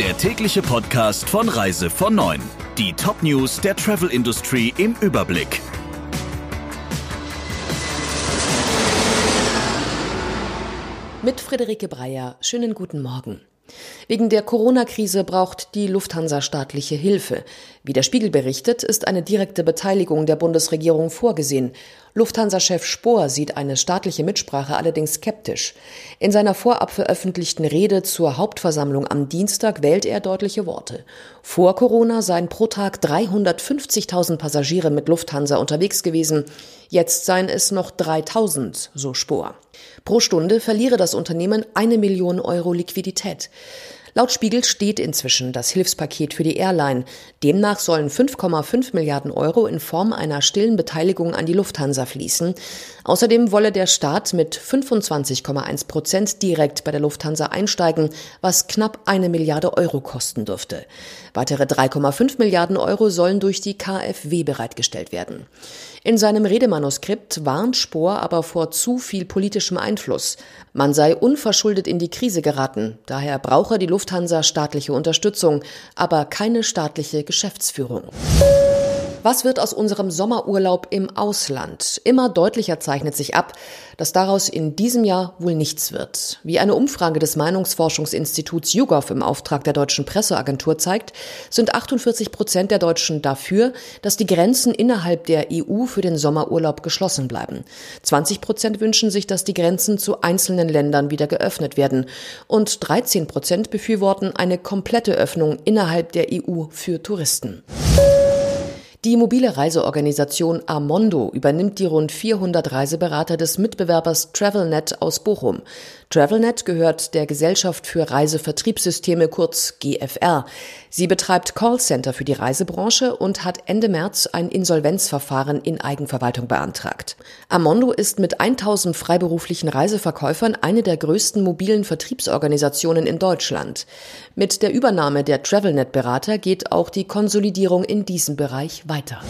der tägliche Podcast von Reise von 9. Die Top-News der Travel Industry im Überblick. Mit Friederike Breyer. Schönen guten Morgen. Wegen der Corona-Krise braucht die Lufthansa staatliche Hilfe. Wie der Spiegel berichtet, ist eine direkte Beteiligung der Bundesregierung vorgesehen. Lufthansa-Chef Spohr sieht eine staatliche Mitsprache allerdings skeptisch. In seiner vorab veröffentlichten Rede zur Hauptversammlung am Dienstag wählt er deutliche Worte. Vor Corona seien pro Tag 350.000 Passagiere mit Lufthansa unterwegs gewesen. Jetzt seien es noch 3000, so Spohr. Pro Stunde verliere das Unternehmen eine Million Euro Liquidität. Laut Spiegel steht inzwischen das Hilfspaket für die Airline. Demnach sollen 5,5 Milliarden Euro in Form einer stillen Beteiligung an die Lufthansa fließen. Außerdem wolle der Staat mit 25,1 Prozent direkt bei der Lufthansa einsteigen, was knapp eine Milliarde Euro kosten dürfte. Weitere 3,5 Milliarden Euro sollen durch die KfW bereitgestellt werden. In seinem Redemanuskript warnt Spohr aber vor zu viel politischem Einfluss. Man sei unverschuldet in die Krise geraten, daher brauche die Lufthansa staatliche Unterstützung, aber keine staatliche Geschäftsführung. Was wird aus unserem Sommerurlaub im Ausland? Immer deutlicher zeichnet sich ab, dass daraus in diesem Jahr wohl nichts wird. Wie eine Umfrage des Meinungsforschungsinstituts YouGov im Auftrag der deutschen Presseagentur zeigt, sind 48 Prozent der Deutschen dafür, dass die Grenzen innerhalb der EU für den Sommerurlaub geschlossen bleiben. 20 Prozent wünschen sich, dass die Grenzen zu einzelnen Ländern wieder geöffnet werden. Und 13 Prozent befürworten eine komplette Öffnung innerhalb der EU für Touristen. Die mobile Reiseorganisation Armondo übernimmt die rund 400 Reiseberater des Mitbewerbers TravelNet aus Bochum. TravelNet gehört der Gesellschaft für Reisevertriebssysteme kurz GFR. Sie betreibt Callcenter für die Reisebranche und hat Ende März ein Insolvenzverfahren in Eigenverwaltung beantragt. Armondo ist mit 1000 freiberuflichen Reiseverkäufern eine der größten mobilen Vertriebsorganisationen in Deutschland. Mit der Übernahme der TravelNet-Berater geht auch die Konsolidierung in diesem Bereich weiter.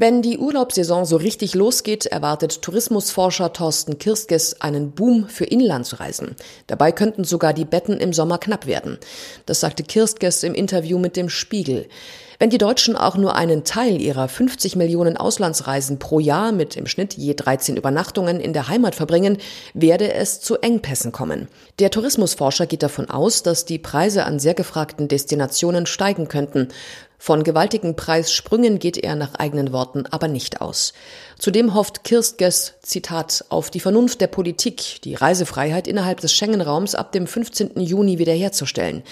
Wenn die Urlaubssaison so richtig losgeht, erwartet Tourismusforscher Thorsten Kirskes einen Boom für Inlandsreisen. Dabei könnten sogar die Betten im Sommer knapp werden. Das sagte Kirskes im Interview mit dem Spiegel. Wenn die Deutschen auch nur einen Teil ihrer 50 Millionen Auslandsreisen pro Jahr mit im Schnitt je 13 Übernachtungen in der Heimat verbringen, werde es zu Engpässen kommen. Der Tourismusforscher geht davon aus, dass die Preise an sehr gefragten Destinationen steigen könnten. Von gewaltigen Preissprüngen geht er nach eigenen Worten aber nicht aus. Zudem hofft Kirstges, Zitat, auf die Vernunft der Politik, die Reisefreiheit innerhalb des Schengen-Raums ab dem 15. Juni wiederherzustellen.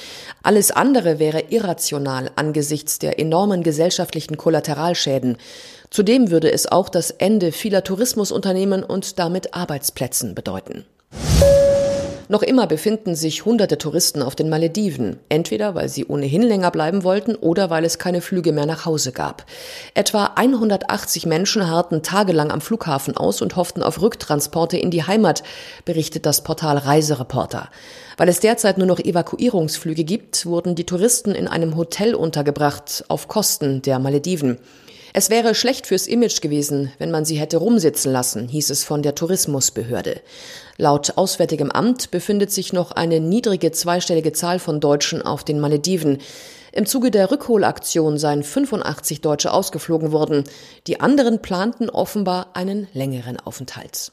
Alles andere wäre irrational angesichts der enormen gesellschaftlichen Kollateralschäden. Zudem würde es auch das Ende vieler Tourismusunternehmen und damit Arbeitsplätzen bedeuten. Noch immer befinden sich hunderte Touristen auf den Malediven, entweder weil sie ohnehin länger bleiben wollten oder weil es keine Flüge mehr nach Hause gab. Etwa 180 Menschen harrten tagelang am Flughafen aus und hofften auf Rücktransporte in die Heimat, berichtet das Portal Reisereporter. Weil es derzeit nur noch Evakuierungsflüge gibt, wurden die Touristen in einem Hotel untergebracht auf Kosten der Malediven. Es wäre schlecht fürs Image gewesen, wenn man sie hätte rumsitzen lassen, hieß es von der Tourismusbehörde. Laut Auswärtigem Amt befindet sich noch eine niedrige zweistellige Zahl von Deutschen auf den Malediven. Im Zuge der Rückholaktion seien 85 Deutsche ausgeflogen worden. Die anderen planten offenbar einen längeren Aufenthalt.